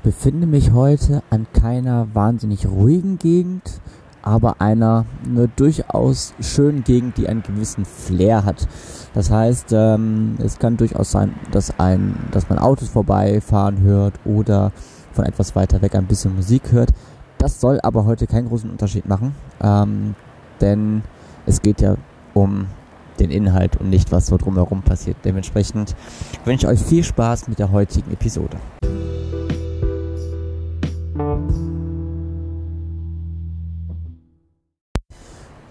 Ich befinde mich heute an keiner wahnsinnig ruhigen Gegend, aber einer eine durchaus schönen Gegend, die einen gewissen Flair hat. Das heißt, ähm, es kann durchaus sein, dass ein, dass man Autos vorbeifahren hört oder von etwas weiter weg ein bisschen Musik hört. Das soll aber heute keinen großen Unterschied machen, ähm, denn es geht ja um den Inhalt und nicht, was so drumherum passiert. Dementsprechend wünsche ich euch viel Spaß mit der heutigen Episode.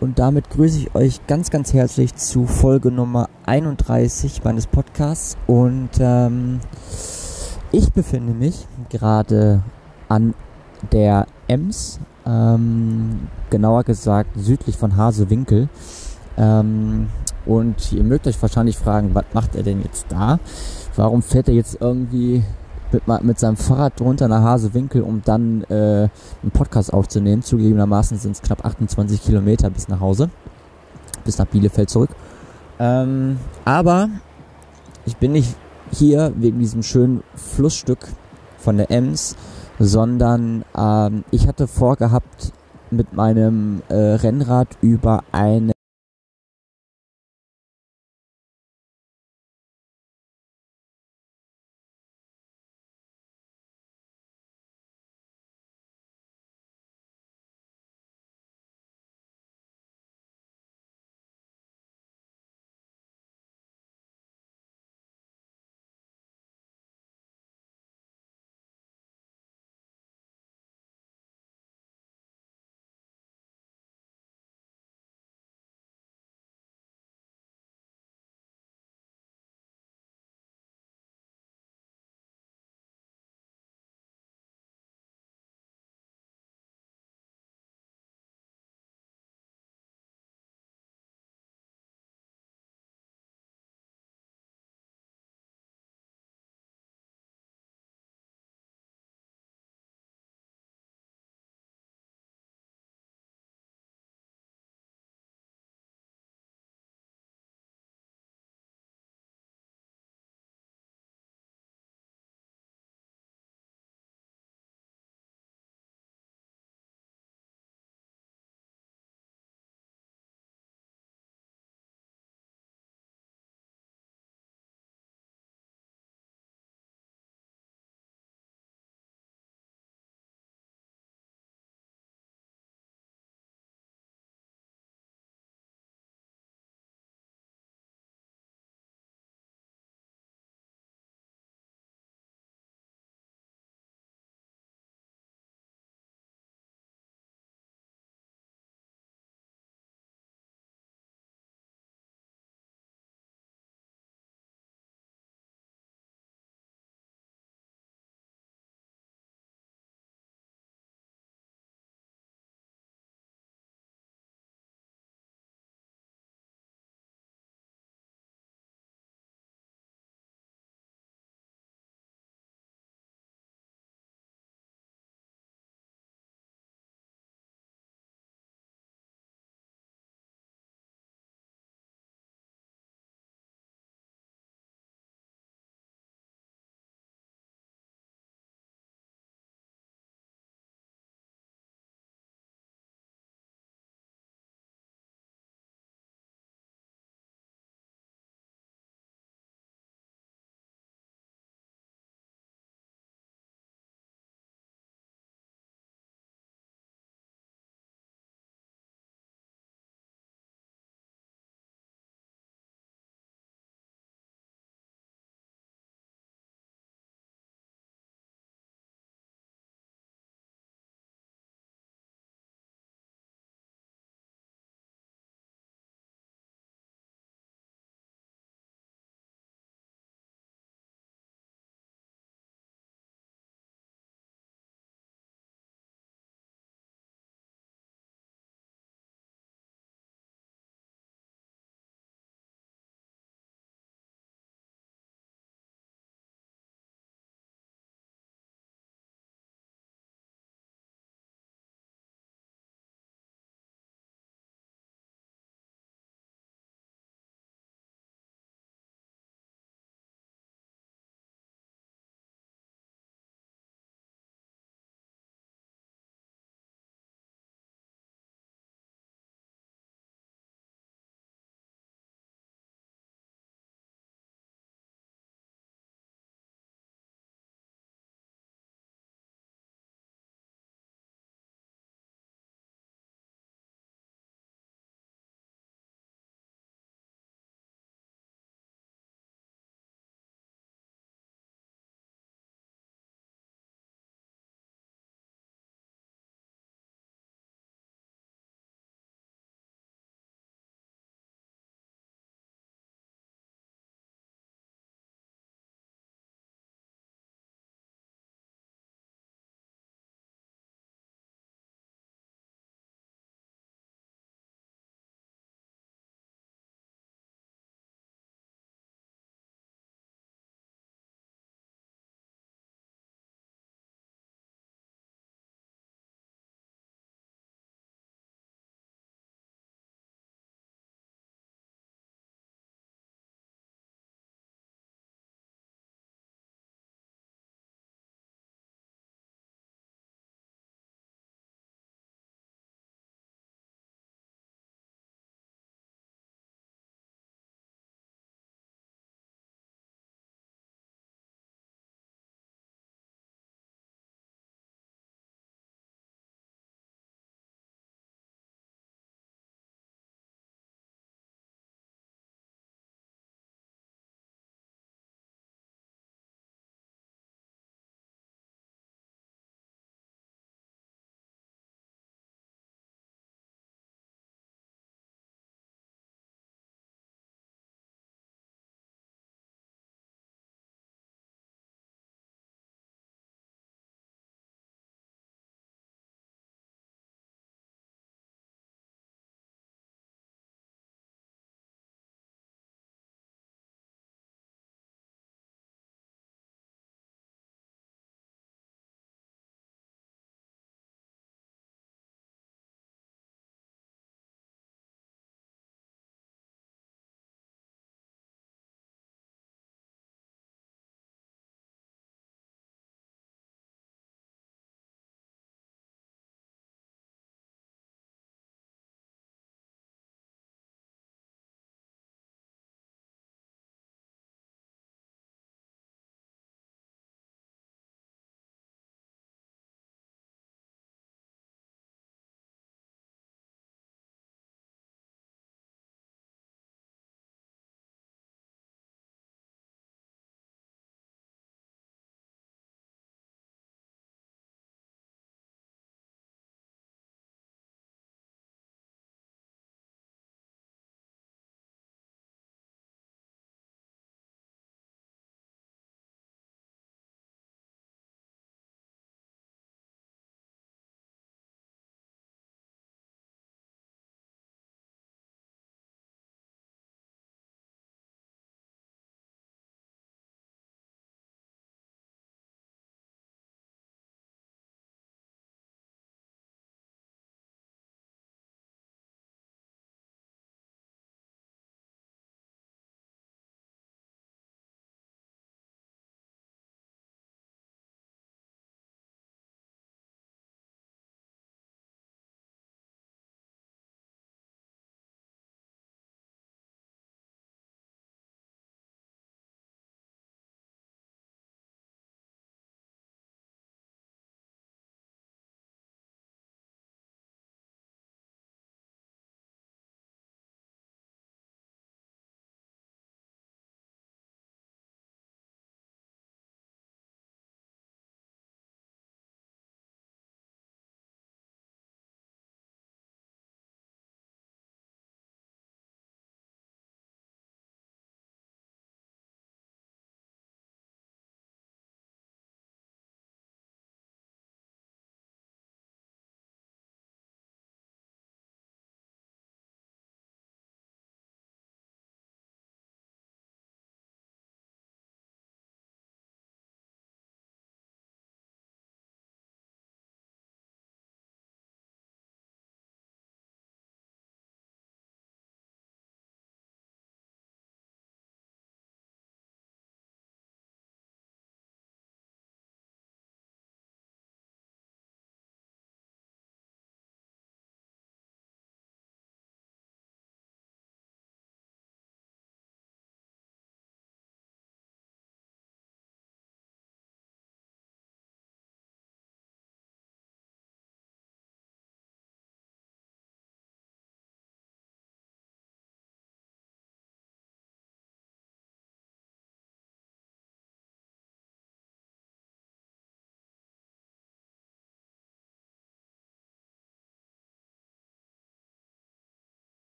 Und damit grüße ich euch ganz, ganz herzlich zu Folge Nummer 31 meines Podcasts. Und ähm, ich befinde mich gerade an der Ems, ähm, genauer gesagt südlich von Hasewinkel. Ähm, und ihr mögt euch wahrscheinlich fragen, was macht er denn jetzt da? Warum fährt er jetzt irgendwie mit, mit seinem Fahrrad drunter nach Hasewinkel, um dann äh, einen Podcast aufzunehmen? Zugegebenermaßen sind es knapp 28 Kilometer bis nach Hause, bis nach Bielefeld zurück. Ähm, aber ich bin nicht hier wegen diesem schönen Flussstück von der Ems, sondern ähm, ich hatte vorgehabt, mit meinem äh, Rennrad über eine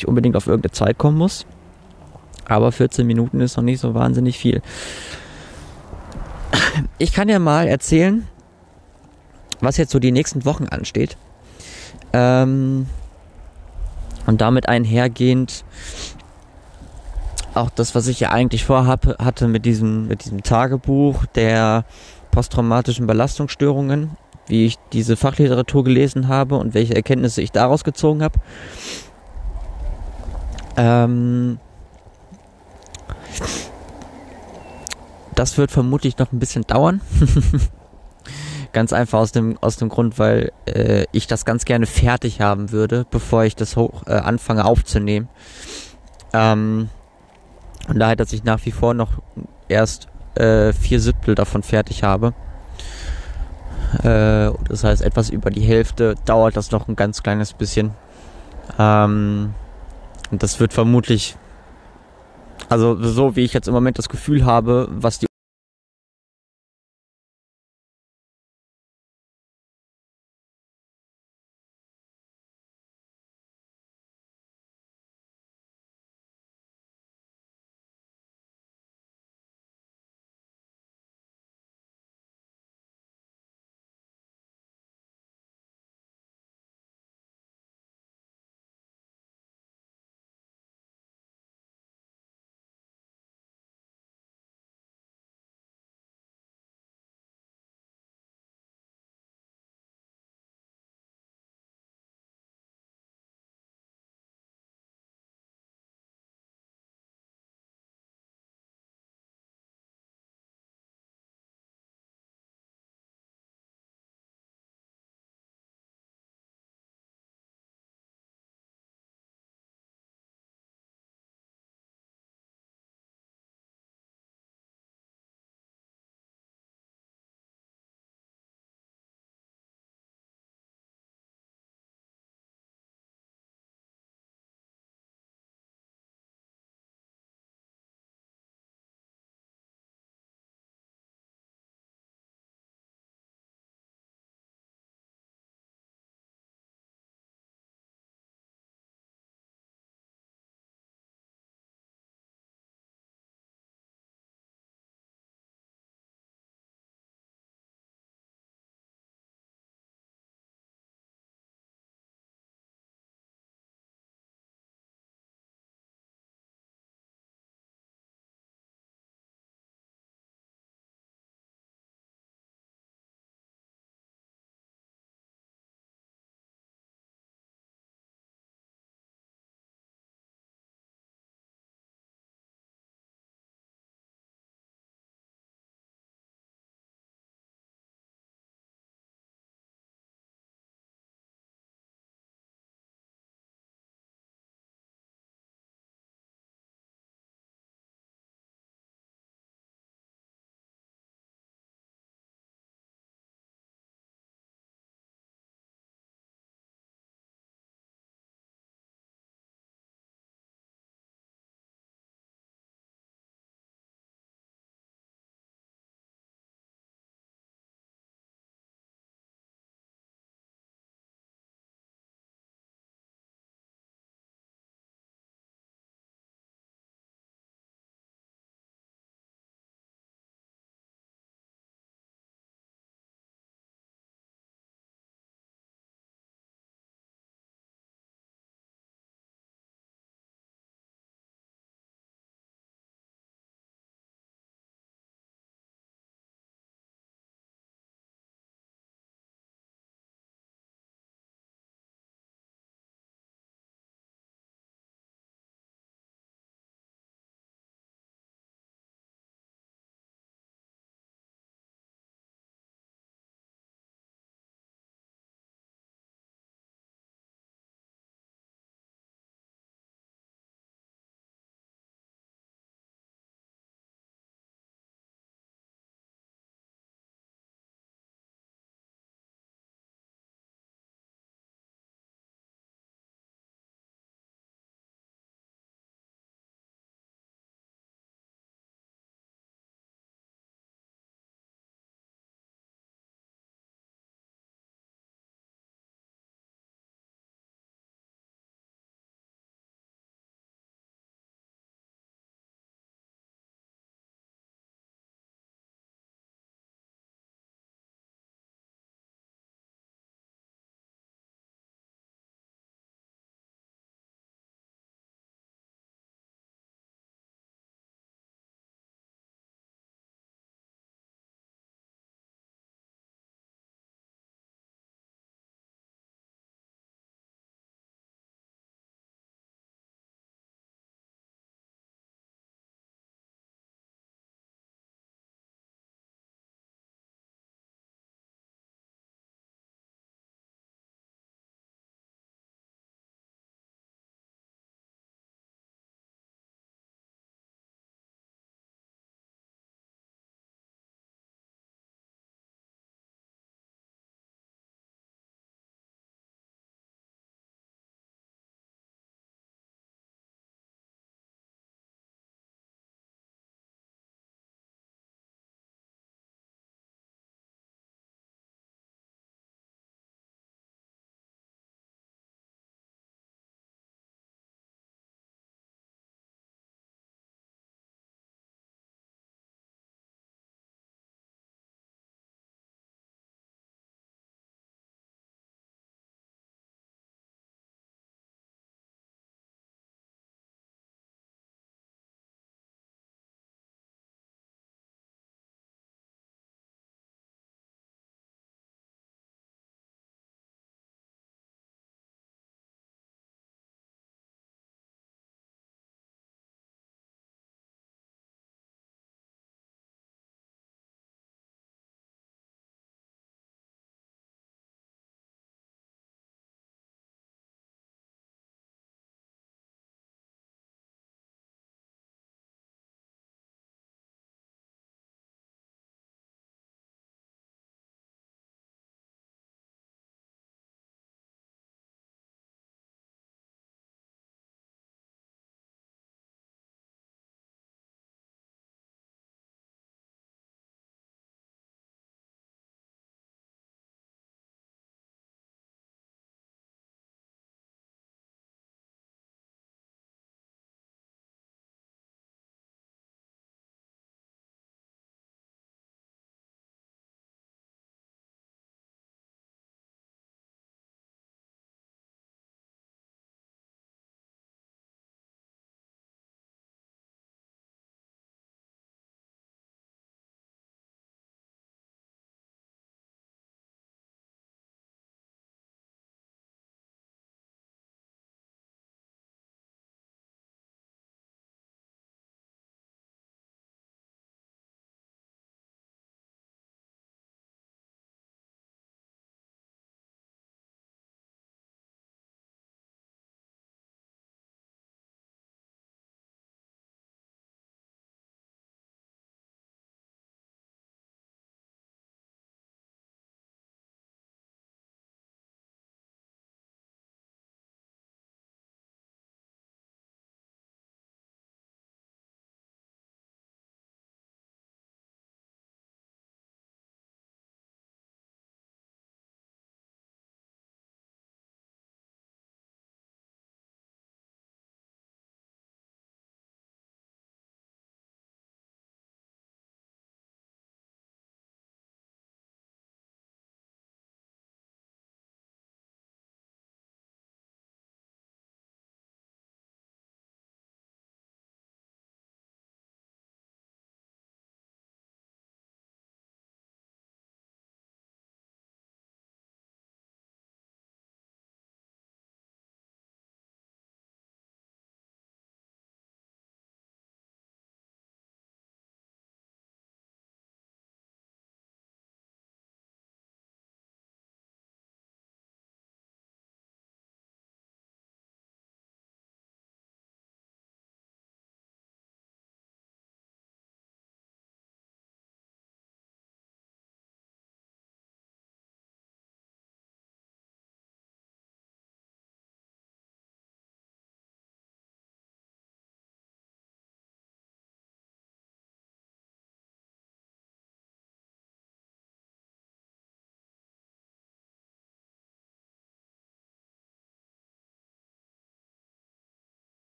nicht unbedingt auf irgendeine Zeit kommen muss. Aber 14 Minuten ist noch nicht so wahnsinnig viel. Ich kann ja mal erzählen, was jetzt so die nächsten Wochen ansteht. Ähm, und damit einhergehend auch das, was ich ja eigentlich vorhabe, hatte mit diesem, mit diesem Tagebuch der posttraumatischen Belastungsstörungen, wie ich diese Fachliteratur gelesen habe und welche Erkenntnisse ich daraus gezogen habe. Ähm, das wird vermutlich noch ein bisschen dauern. ganz einfach aus dem, aus dem Grund, weil äh, ich das ganz gerne fertig haben würde, bevor ich das hoch, äh, anfange aufzunehmen. Ähm, und daher, dass ich nach wie vor noch erst äh, vier Siebtel davon fertig habe. Äh, das heißt, etwas über die Hälfte dauert das noch ein ganz kleines bisschen. Ähm, und das wird vermutlich, also so wie ich jetzt im Moment das Gefühl habe, was die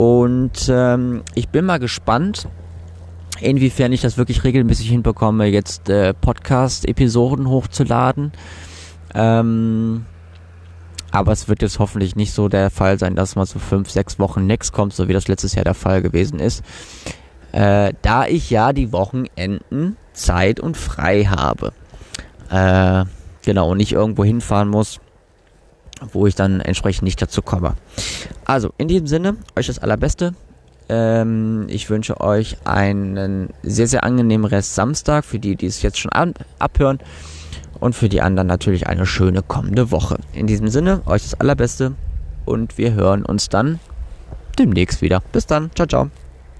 Und ähm, ich bin mal gespannt, inwiefern ich das wirklich regelmäßig hinbekomme, jetzt äh, Podcast-Episoden hochzuladen. Ähm, aber es wird jetzt hoffentlich nicht so der Fall sein, dass mal so fünf, sechs Wochen nichts kommt, so wie das letztes Jahr der Fall gewesen ist. Äh, da ich ja die Wochenenden Zeit und frei habe. Äh, genau, und nicht irgendwo hinfahren muss, wo ich dann entsprechend nicht dazu komme. Also, in diesem Sinne, euch das Allerbeste. Ähm, ich wünsche euch einen sehr, sehr angenehmen Rest Samstag, für die, die es jetzt schon abhören. Und für die anderen natürlich eine schöne kommende Woche. In diesem Sinne, euch das Allerbeste und wir hören uns dann demnächst wieder. Bis dann. Ciao, ciao.